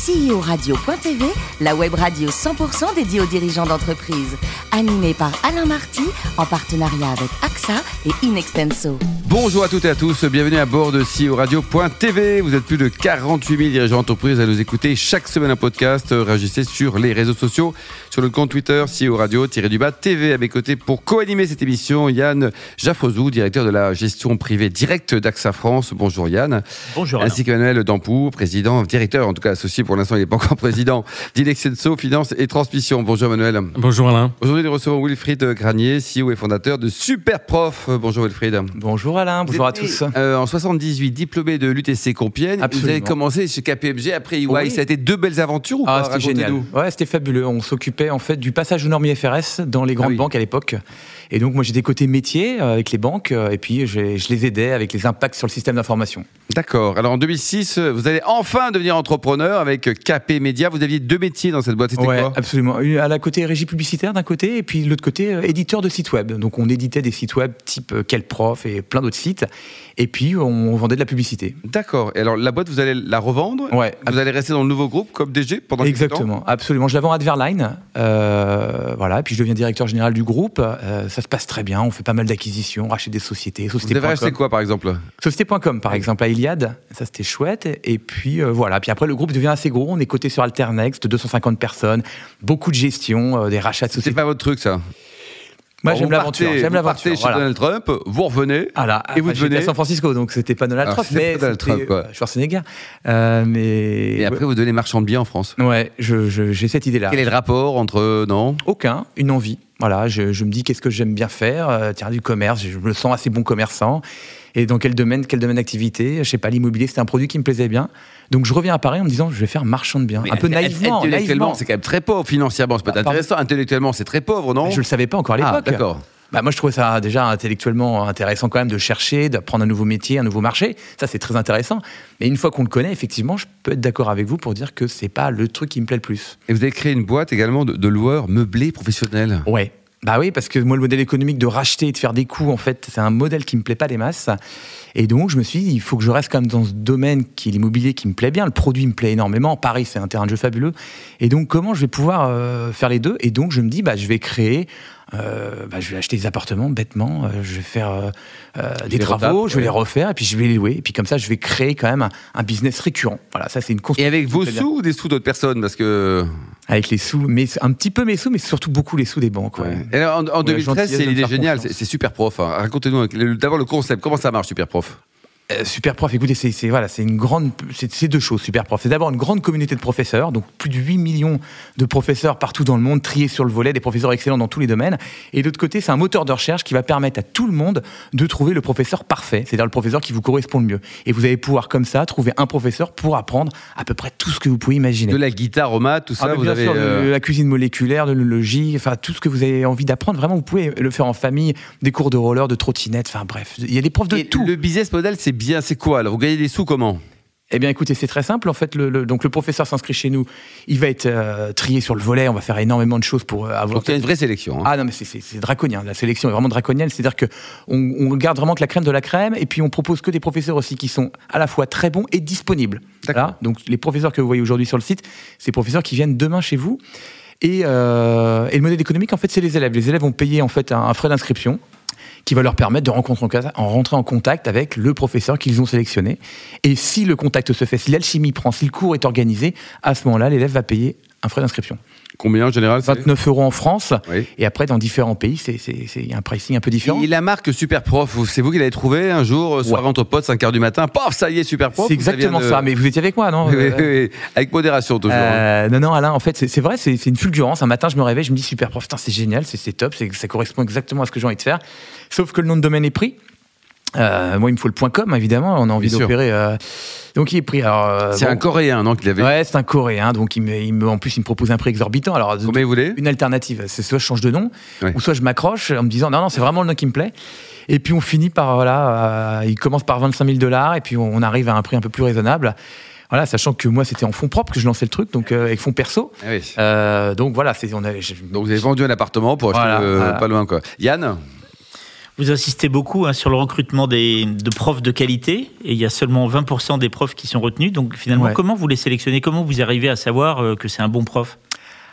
CEO-radio.tv, la web radio 100% dédiée aux dirigeants d'entreprise. Animée par Alain Marty, en partenariat avec AXA et Inextenso. Bonjour à toutes et à tous, bienvenue à bord de CEO Radio.tv. Vous êtes plus de 48 000 dirigeants d'entreprise à nous écouter chaque semaine un podcast. Réagissez sur les réseaux sociaux, sur le compte Twitter CEO Radio-du-bas TV. À mes côtés pour co-animer cette émission, Yann Jaffrezou, directeur de la gestion privée directe d'AXA France. Bonjour Yann. Bonjour. Ainsi qu'Emmanuel Dampou, président, directeur, en tout cas associé pour l'instant, il n'est pas encore président, d'Inexenso Finance et Transmission. Bonjour Emmanuel. Bonjour Alain. Aujourd'hui, nous recevons Wilfried Granier, CEO et fondateur de Superprof. Bonjour Wilfried. Bonjour Alain, bonjour à tous. Euh, en 78, diplômé de l'UTC Compiègne. Absolument. Vous avez commencé chez KPMG après EY. Oui. Ça a été deux belles aventures ou Ah, pas c'était génial. Ouais, c'était fabuleux. On s'occupait en fait du passage aux normes IFRS dans les grandes Ah oui. banques à l'époque. Et donc moi j'étais côté métier euh, avec les banques euh, et puis j'ai- je les aidais avec les impacts sur le système d'information. D'accord. Alors en 2006, vous allez enfin devenir entrepreneur avec KP Media. Vous aviez deux métiers dans cette boîte. C'était Ouais, quoi absolument. Une- À la côté régie publicitaire d'un côté et puis de l'autre côté euh, éditeur de sites web. Donc on éditait des sites web type euh, Quel Prof et plein d'autres sites. Et puis on vendait de la publicité. D'accord. Et alors la boîte, vous allez la revendre Ouais, Vous allez rester dans le nouveau groupe comme DG pendant temps Exactement, absolument. Je la vends à Adverline, euh, voilà. Puis je deviens directeur général du groupe. Euh, ça se passe très bien. On fait pas mal d'acquisitions, on rachète des sociétés, Vous avez acheté quoi par exemple? Société.com, par exemple, à Iliad. Ça, c'était chouette. Et puis, euh, voilà. Puis après, le groupe devient assez gros. On est coté sur Alternext, 250 personnes, beaucoup de gestion, euh, des rachats de C'est sociétés. pas votre truc ça? Moi, j'aime l'aventure. J'aime vous l'aventure. chez voilà. Donald Trump, vous revenez. Voilà. Et vous devenez- à San Francisco, donc c'était pas Donald Alors, Trump, mais Donald Trump, quoi. euh, Schwarzenegger. Euh, mais Et après, vous devenez marchand de biens en France. ouais, j'ai cette idée-là. Quel est le rapport entre non? Aucun, une envie. Voilà, je, je me dis qu'est-ce que j'aime bien faire? euh, tiens, du commerce, je me sens assez bon commerçant. Et dans quel domaine, quel domaine d'activité? Je sais pas, l'immobilier, c'était un produit qui me plaisait bien. Donc je reviens à Paris en me disant, je vais faire marchand de biens. un peu naïvement. Intellectuellement, naïvement. c'est quand même très pauvre. Financièrement, c'est pas Ah, pardon. intéressant. Intellectuellement, c'est très pauvre, non? Je le savais pas encore à Ah, l'époque. d'accord. Bah, moi, je trouvais ça déjà intellectuellement intéressant quand même de chercher, d'apprendre un nouveau métier, un nouveau marché. Ça, c'est très intéressant. Mais une fois qu'on le connaît, effectivement, je peux être d'accord avec vous pour dire que c'est pas le truc qui me plaît le plus. Et vous avez créé une boîte également de, de loueurs meublés professionnels? Ouais. Bah oui, parce que moi, le modèle économique de racheter et de faire des coûts, en fait, c'est un modèle qui me plaît pas des masses. Et donc, je me suis dit, il faut que je reste quand même dans ce domaine qui est l'immobilier qui me plaît bien. Le produit me plaît énormément. Paris, c'est un terrain de jeu fabuleux. Et donc, comment je vais pouvoir euh, faire les deux? Et donc, je me dis, bah, je vais créer. euh, bah, je vais acheter des appartements bêtement, euh, je vais faire euh, des travaux, je vais ouais. les refaire et puis je vais les louer. Et puis comme ça, je vais créer quand même un, un business récurrent. Voilà, ça c'est une Et construction. avec qui vos sous ou des sous d'autres personnes? Parce que. Avec les sous, mais un petit peu mes sous, mais surtout beaucoup les sous des banques. ouais. Et alors, en, en Ouais, 2013, gentillesse c'est l'idée géniale. C'est c'est super prof. hein. Racontez-nous d'abord le concept. Comment ça marche, super prof? Euh, Super prof, écoutez, c'est voilà, c'est une grande, c'est deux choses. Super prof, c'est d'abord une grande communauté de professeurs, donc plus de 8 millions de professeurs partout dans le monde, triés sur le volet, des professeurs excellents dans tous les domaines. Et de l'autre côté, c'est un moteur de recherche qui va permettre à tout le monde de trouver le professeur parfait, c'est-à-dire le professeur qui vous correspond le mieux. Et vous allez pouvoir comme ça trouver un professeur pour apprendre à peu près tout ce que vous pouvez imaginer. De la guitare au maths, tout ça, Ah, mais vous bien avez. sûr, le- euh, la cuisine moléculaire, de l'œnologie, enfin tout ce que vous avez envie d'apprendre, vraiment, vous pouvez le faire en famille, des cours de roller, de trottinette, enfin bref, il y a des profs de et tout. Le business model, c'est bien. C'est quoi alors Vous gagnez des sous comment? Eh bien, écoutez, c'est très simple. En fait, le, le- donc le professeur s'inscrit chez nous. Il va être euh, trié sur le volet. On va faire énormément de choses pour euh, avoir. Donc il y a une vraie sélection. hein. Ah non, mais c'est- draconien. La sélection est vraiment draconienne. C'est-à-dire que on, on garde vraiment que la crème de la crème, et puis on propose que des professeurs aussi qui sont à la fois très bons et disponibles. Voilà. Donc les professeurs que vous voyez aujourd'hui sur le site, c'est des professeurs qui viennent demain chez vous. Et, euh, et le modèle économique, en fait, c'est les élèves. Les élèves vont payer en fait un, un frais d'inscription qui va leur permettre de rentrer en contact avec le professeur qu'ils ont sélectionné. Et si le contact se fait, si l'alchimie prend, si le cours est organisé, à ce moment-là, l'élève va payer un frais d'inscription. Combien en général c'est 29 euros en France, Oui. et après dans différents pays, c'est un pricing un peu différent. Et la marque Super Prof, vous- c'est vous qui l'avez trouvé un jour, euh, soirée Ouais. entre potes, 5h du matin, paf, ça y est, Super Prof C'est ça exactement de- ça, mais vous étiez avec moi, non? Oui. Avec modération toujours. hein. euh, non, non, Alain, en fait, c'est vrai, c'est une fulgurance. Un matin, je me réveille, je me dis super prof, putain, c'est génial, c'est top, ça correspond exactement à ce que j'ai envie de faire. Sauf que le nom de domaine est pris. Euh, moi, il me faut le point .com, évidemment. On a envie d'opérer. euh, donc, il est pris. Euh, c'est bon, un Coréen, non, qu'il avait. Ouais, c'est un Coréen. Donc, il me, il me- en plus, il me propose un prix exorbitant. Alors, Combien vous voulez une alternative, c'est soit je change de nom, Ouais. ou soit je m'accroche en me disant non, non, c'est vraiment le nom qui me plaît. Et puis on finit par, voilà, il commence par 25 000 dollars, et puis on, arrive à un prix un peu plus raisonnable. Voilà, sachant que moi, c'était en fonds propres que je lançais le truc, donc euh, avec fonds perso. Ah oui. Euh, donc voilà, c'est, on a, Donc vous avez vendu un appartement pour acheter Voilà, voilà. pas loin quoi. Yann? Vous insistez beaucoup hein, sur le recrutement des, de profs de qualité et il y a seulement 20% des profs qui sont retenus. Donc finalement, Ouais. comment vous les sélectionnez? Comment vous arrivez à savoir euh, que c'est un bon prof?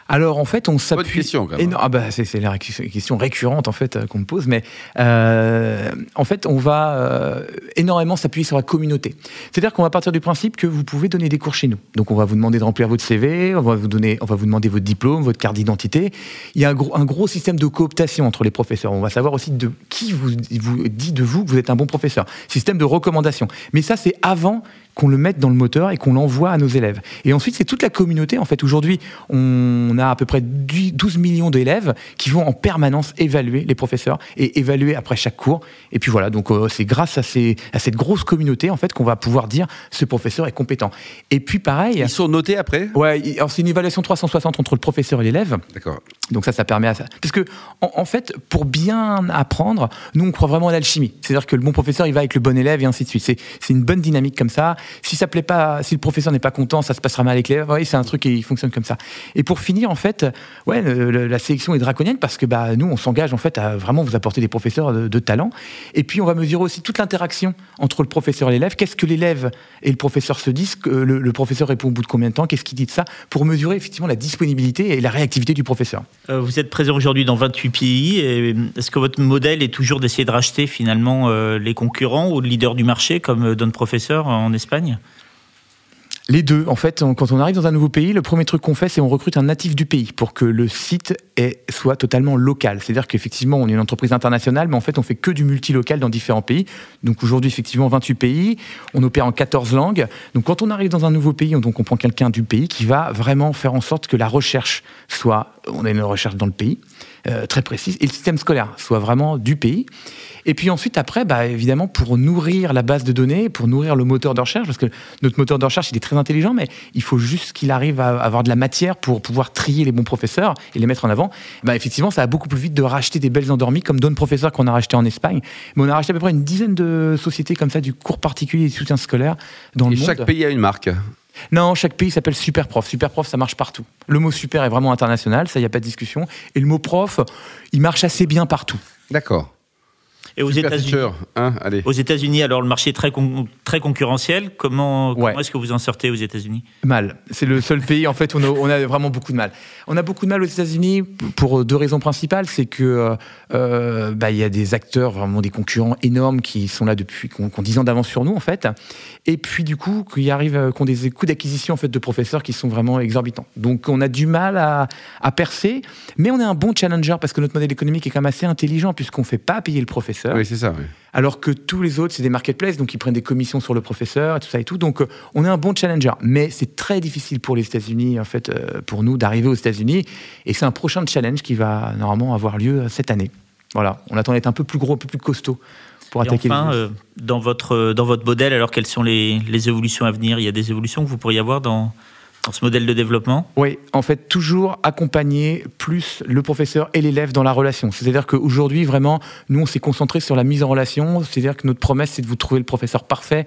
Alors en fait, on s'appuie. question, quand même. Et non, ah bah, c'est la question récurrente en fait euh, qu'on me pose, mais euh, en fait, on va euh, énormément s'appuyer sur la communauté. C'est-à-dire qu'on va partir du principe que vous pouvez donner des cours chez nous. Donc on va vous demander de remplir votre CV, on va vous donner, on va vous demander votre diplôme, votre carte d'identité. Il y a un gros, un gros système de cooptation entre les professeurs. On va savoir aussi de qui vous, vous dit de vous que vous êtes un bon professeur. Système de recommandation. Mais ça, c'est avant qu'on le mette dans le moteur et qu'on l'envoie à nos élèves. Et ensuite, c'est toute la communauté. En fait, aujourd'hui, on a à peu près 12 millions d'élèves qui vont en permanence évaluer les professeurs et évaluer après chaque cours. Et puis voilà, donc euh, c'est grâce à, ces, à cette grosse communauté en fait qu'on va pouvoir dire ce professeur est compétent. Et puis pareil. Ils sont notés après? Ouais, alors c'est une évaluation 360 entre le professeur et l'élève. D'accord. Donc ça, ça permet à ça. Parce que, en, en fait, pour bien apprendre, nous, on croit vraiment à l'alchimie. C'est-à-dire que le bon professeur, il va avec le bon élève et ainsi de suite. C'est une bonne dynamique comme ça. Si ça plaît pas, si le professeur n'est pas content, ça se passera mal avec l'élève. Oui, c'est un truc qui fonctionne comme ça. Et pour finir, en fait, ouais, la sélection est draconienne parce que, bah, nous, on s'engage, en fait, à vraiment vous apporter des professeurs de, talent. Et puis, on va mesurer aussi toute l'interaction entre le professeur et l'élève. Qu'est-ce que l'élève et le professeur se disent? Le, professeur répond au bout de combien de temps? Qu'est-ce qu'il dit de ça? Pour mesurer, effectivement, la disponibilité et la réactivité du professeur. Euh, Vous êtes présent aujourd'hui dans 28 pays. et Est-ce que votre modèle est toujours d'essayer de racheter finalement euh, les concurrents ou le leader du marché comme euh, Don Professeur en Espagne? Les deux. En fait, quand on arrive dans un nouveau pays, le premier truc qu'on fait, c'est on recrute un natif du pays pour que le site soit totalement local. C'est-à-dire qu'effectivement, on est une entreprise internationale, mais en fait, on fait que du multilocal dans différents pays. Donc aujourd'hui, effectivement, 28 pays. On opère en 14 langues. Donc quand on arrive dans un nouveau pays, on, donc on prend quelqu'un du pays qui va vraiment faire en sorte que la recherche soit, on a une recherche dans le pays, très précise, et le système scolaire soit vraiment du pays. Et puis ensuite, après, bah, évidemment, pour nourrir la base de données, pour nourrir le moteur de recherche, parce que notre moteur de recherche, il est très intelligent, mais il faut juste qu'il arrive à avoir de la matière pour pouvoir trier les bons professeurs et les mettre en avant. Bah, effectivement, ça va beaucoup plus vite de racheter des belles endormies, comme Don Professeur qu'on a racheté en Espagne. Mais on a racheté à peu près une dizaine de sociétés comme ça, du cours particulier et du soutien scolaire dans Et le monde. chaque pays a une marque. Non, chaque pays s'appelle super prof. Super prof, ça marche partout. Le mot super est vraiment international, ça, il n'y a pas de discussion. Et le mot prof, il marche assez bien partout. D'accord. Et aux États-Unis hein. Aux États-Unis, alors le marché est très, con- très concurrentiel. Comment, est-ce que vous en sortez aux États-Unis? Mal. C'est le seul pays, en fait, où on a, on a vraiment beaucoup de mal. On a beaucoup de mal aux États-Unis pour deux raisons principales. C'est que euh, euh, bah, y a des acteurs, vraiment des concurrents énormes qui sont là depuis, qui ont, qui ont 10 ans d'avance sur nous, en fait. Et puis, du coup, qui arrivent, euh, qui ont des coûts d'acquisition, en fait, de professeurs qui sont vraiment exorbitants. Donc, on a du mal à, à percer, mais on est un bon challenger parce que notre modèle économique est quand même assez intelligent puisqu'on ne fait pas payer le professeur. Oui, c'est ça. oui. Alors que tous les autres, c'est des marketplaces, donc ils prennent des commissions sur le professeur et tout ça et tout. Donc euh, on est un bon challenger. Mais c'est très difficile pour les États-Unis, en fait, euh, pour nous, d'arriver aux États-Unis. Et c'est un prochain challenge qui va normalement avoir lieu euh, cette année. Voilà, on attend d'être un peu plus gros, un peu plus costaud pour Et attaquer enfin, les euh, dans, votre, dans votre modèle, alors quelles sont les, les évolutions à venir? Il y a des évolutions que vous pourriez avoir dans ce modèle de développement Oui, en fait, toujours accompagner plus le professeur et l'élève dans la relation. C'est-à-dire qu'aujourd'hui, vraiment, nous, on s'est concentré sur la mise en relation. C'est-à-dire que notre promesse, c'est de vous trouver le professeur parfait.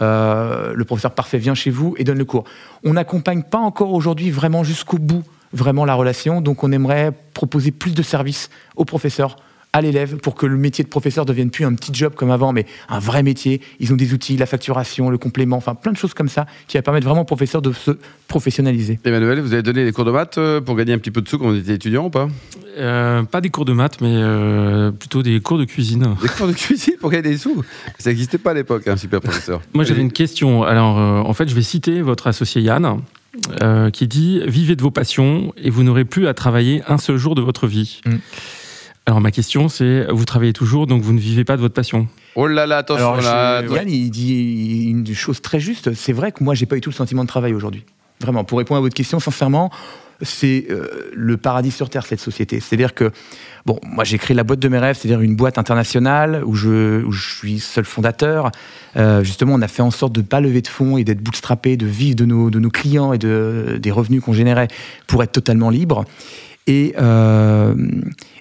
Euh, le professeur parfait vient chez vous et donne le cours. On n'accompagne pas encore aujourd'hui vraiment jusqu'au bout, vraiment la relation. Donc, on aimerait proposer plus de services aux professeurs à l'élève pour que le métier de professeur devienne plus un petit job comme avant, mais un vrai métier. Ils ont des outils, la facturation, le complément, enfin plein de choses comme ça qui va permettre vraiment au professeur de se professionnaliser. Emmanuel, vous avez donné des cours de maths euh, pour gagner un petit peu de sous quand vous étiez étudiant ou pas? Euh, pas des cours de maths, mais euh, plutôt des cours de cuisine. Des cours de cuisine pour gagner des sous? Ça n'existait pas à l'époque, un super professeur. Moi, j'avais une question. Alors, euh, en fait, je vais citer votre associé Yann, euh, qui dit Vivez de vos passions et vous n'aurez plus à travailler un seul jour de votre vie. Mm. Alors, ma question, c'est Vous travaillez toujours, donc vous ne vivez pas de votre passion Oh là là, attention Alors, là. je- Yann, il dit une chose très juste. C'est vrai que moi, j'ai pas eu tout le sentiment de travail aujourd'hui. Vraiment, pour répondre à votre question, sincèrement, c'est euh, le paradis sur terre cette société. C'est-à-dire que, bon, moi, j'ai créé la boîte de mes rêves, c'est-à-dire une boîte internationale où je, où je suis seul fondateur. Euh, justement, on a fait en sorte de ne pas lever de fonds et d'être bootstrappé, de vivre de nos, de nos clients et de, des revenus qu'on générait pour être totalement libre. Et, euh,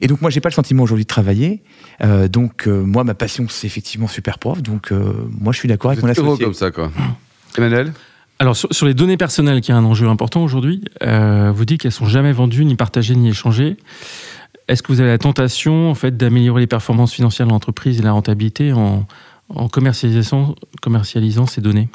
et donc moi, j'ai pas le sentiment aujourd'hui de travailler. Euh, donc euh, moi, ma passion, c'est effectivement super prof. Donc euh, moi, je suis d'accord avec mon heureux associé. comme ça, quoi. Emmanuel Alors, sur, sur les données personnelles, qui est un enjeu important aujourd'hui, euh, vous dites qu'elles sont jamais vendues, ni partagées, ni échangées. est-ce que vous avez la tentation en fait d'améliorer les performances financières de l'entreprise et la rentabilité en, commercialisant ces données?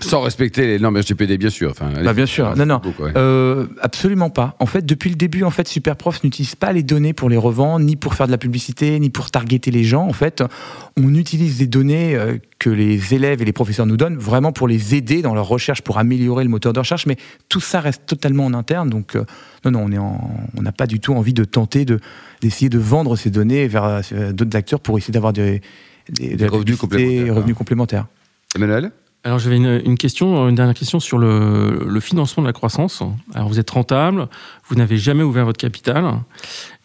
Sans respecter les normes RGPD, bien sûr. Enfin, Bah, bien sûr. Non, non. beaucoup, ouais. Euh, absolument pas. En fait, depuis le début, en fait, Superprof n'utilise pas les données pour les revendre, ni pour faire de la publicité, ni pour targeter les gens. En fait, on utilise des données euh, que les élèves et les professeurs nous donnent vraiment pour les aider dans leur recherche, pour améliorer le moteur de recherche. Mais tout ça reste totalement en interne. Donc, euh, non, non, on est en- on n'a pas du tout envie de tenter de d'essayer de vendre ces données vers d'autres acteurs pour essayer d'avoir des, revenus complémentaires. revenus complémentaires. Emmanuel? Alors j'avais une, dernière question sur le, le financement de la croissance. Alors vous êtes rentable, vous n'avez jamais ouvert votre capital,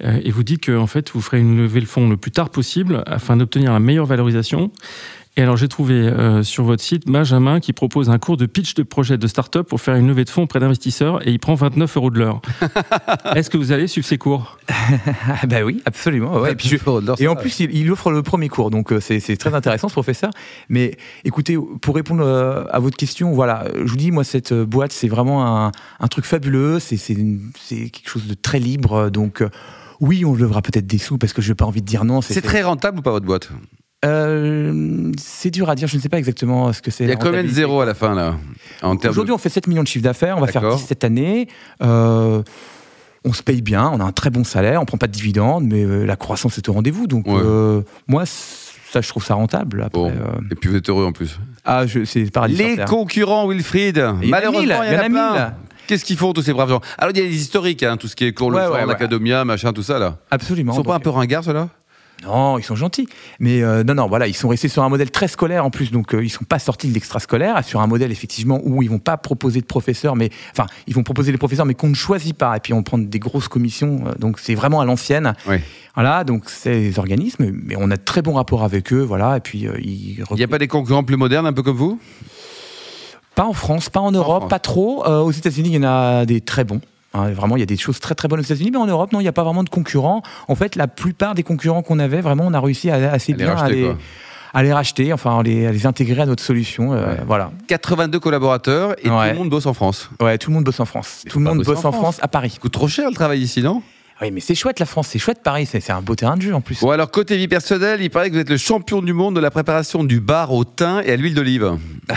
euh, et vous dites que en fait vous ferez une levée de fonds le plus tard possible afin d'obtenir la meilleure valorisation. Et alors j'ai trouvé euh, sur votre site Benjamin qui propose un cours de pitch de projet de start-up pour faire une levée de fonds auprès d'investisseurs et il prend 29 euros de l'heure. Est-ce que vous allez suivre ces cours? Ah, bah oui, absolument. ouais. Et puis je- Et en plus, il, il offre le premier cours, donc euh, c'est très intéressant ce professeur. Mais écoutez, pour répondre euh, à votre question, voilà, je vous dis, moi, cette boîte, c'est vraiment un, un truc fabuleux, c'est quelque chose de très libre, donc euh, oui, on levera peut-être des sous parce que je n'ai pas envie de dire non. C'est très rentable ou pas votre boîte? Euh, c'est dur à dire, je ne sais pas exactement ce que c'est. Il y a combien de zéros à la fin là Aujourd'hui, de... on fait 7 millions de chiffre d'affaires, on va faire D'accord. 10 cette année. Euh, on se paye bien, on a un très bon salaire, on prend pas de dividendes, mais euh, la croissance est au rendez-vous. Donc, Ouais. euh, moi, ça, je trouve ça rentable. Après, Bon. Et puis vous êtes heureux en plus. ah, c'est paradis Les concurrents, Wilfried. Il y en a Malheureusement, il y en a, mille. plein. Qu'est-ce qu'ils font tous ces braves gens? Alors il y a les historiques, hein, tout ce qui est cours le Ouais, ouais, ouais. l'Academia, machin, tout ça là. Absolument. Ils sont pas un peu ringards ceux-là? Non, ils sont gentils. Mais euh, non, non, voilà, ils sont restés sur un modèle très scolaire en plus, donc euh, ils sont pas sortis de l'extrascolaire, sur un modèle effectivement où ils vont pas proposer de professeurs, mais enfin, ils vont proposer des professeurs, mais qu'on ne choisit pas, et puis on prend des grosses commissions, euh, donc c'est vraiment à l'ancienne. Oui. Voilà, donc les organismes, mais on a de très bons rapports avec eux, voilà, et puis euh, ils. Il n'y a pas des concurrents plus modernes, un peu comme vous? Pas en France, pas en Europe, pas trop. Aux États-Unis, il y en a des très bons. Hein, vraiment, il y a des choses très très bonnes aux États-Unis, mais en Europe, non, il n'y a pas vraiment de concurrents. En fait, la plupart des concurrents qu'on avait, vraiment, on a réussi à, assez À bien à les, quoi. à les racheter, enfin, à les, à les intégrer à notre solution. euh, Ouais. Voilà. 82 collaborateurs et tout Ouais. le monde bosse en France. Ouais, tout le monde bosse en France. Tout le monde bosse en en France, à Paris. Ça coûte trop cher le travail ici, non? Oui, mais c'est chouette la France, c'est chouette Paris, c'est un beau terrain de jeu en plus. Bon alors côté vie personnelle, il paraît que vous êtes le champion du monde de la préparation du bar au thym et à l'huile d'olive.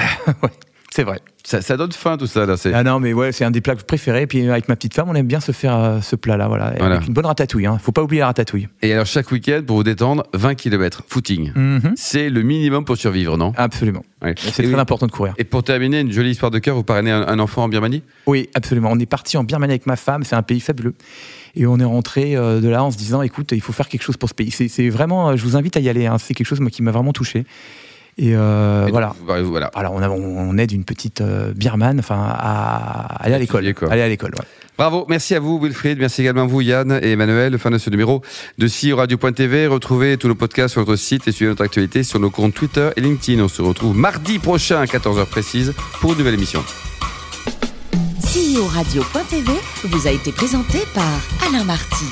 C'est vrai. Ça, ça donne faim tout ça là. C'est... Ah non, mais ouais, c'est un des plats préférés. Et puis avec ma petite femme, on aime bien se faire euh, ce plat-là, voilà. Voilà. Avec une bonne ratatouille, hein. Faut pas oublier la ratatouille. Et alors chaque week-end, pour vous détendre, 20 km, footing. Mhm. C'est le minimum pour survivre, non? Absolument. Ouais. C'est très oui. important de courir. Et pour terminer, une jolie histoire de cœur, vous parrainez un, un enfant en Birmanie? Oui, absolument. On est parti en Birmanie avec ma femme, c'est un pays fabuleux. Et on est rentré euh, de là en se disant, écoute, il faut faire quelque chose pour ce pays. C'est vraiment, euh, je vous invite à y aller. hein. C'est quelque chose moi, qui m'a vraiment touché. Et euh, Et voilà. donc, vous- voilà. Voilà, on, a- on aide une petite euh, birmane, enfin, à aller à l'école. Aller à l'école. ouais. Bravo, merci à vous Wilfried, merci également à vous Yann et Emmanuel. Fin de ce numéro de CEO Radio.tv. Retrouvez tous nos podcasts sur notre site et suivez notre actualité sur nos comptes Twitter et LinkedIn. On se retrouve mardi prochain à 14h précise pour une nouvelle émission. CEO Radio.tv vous a été présenté par Alain Marty.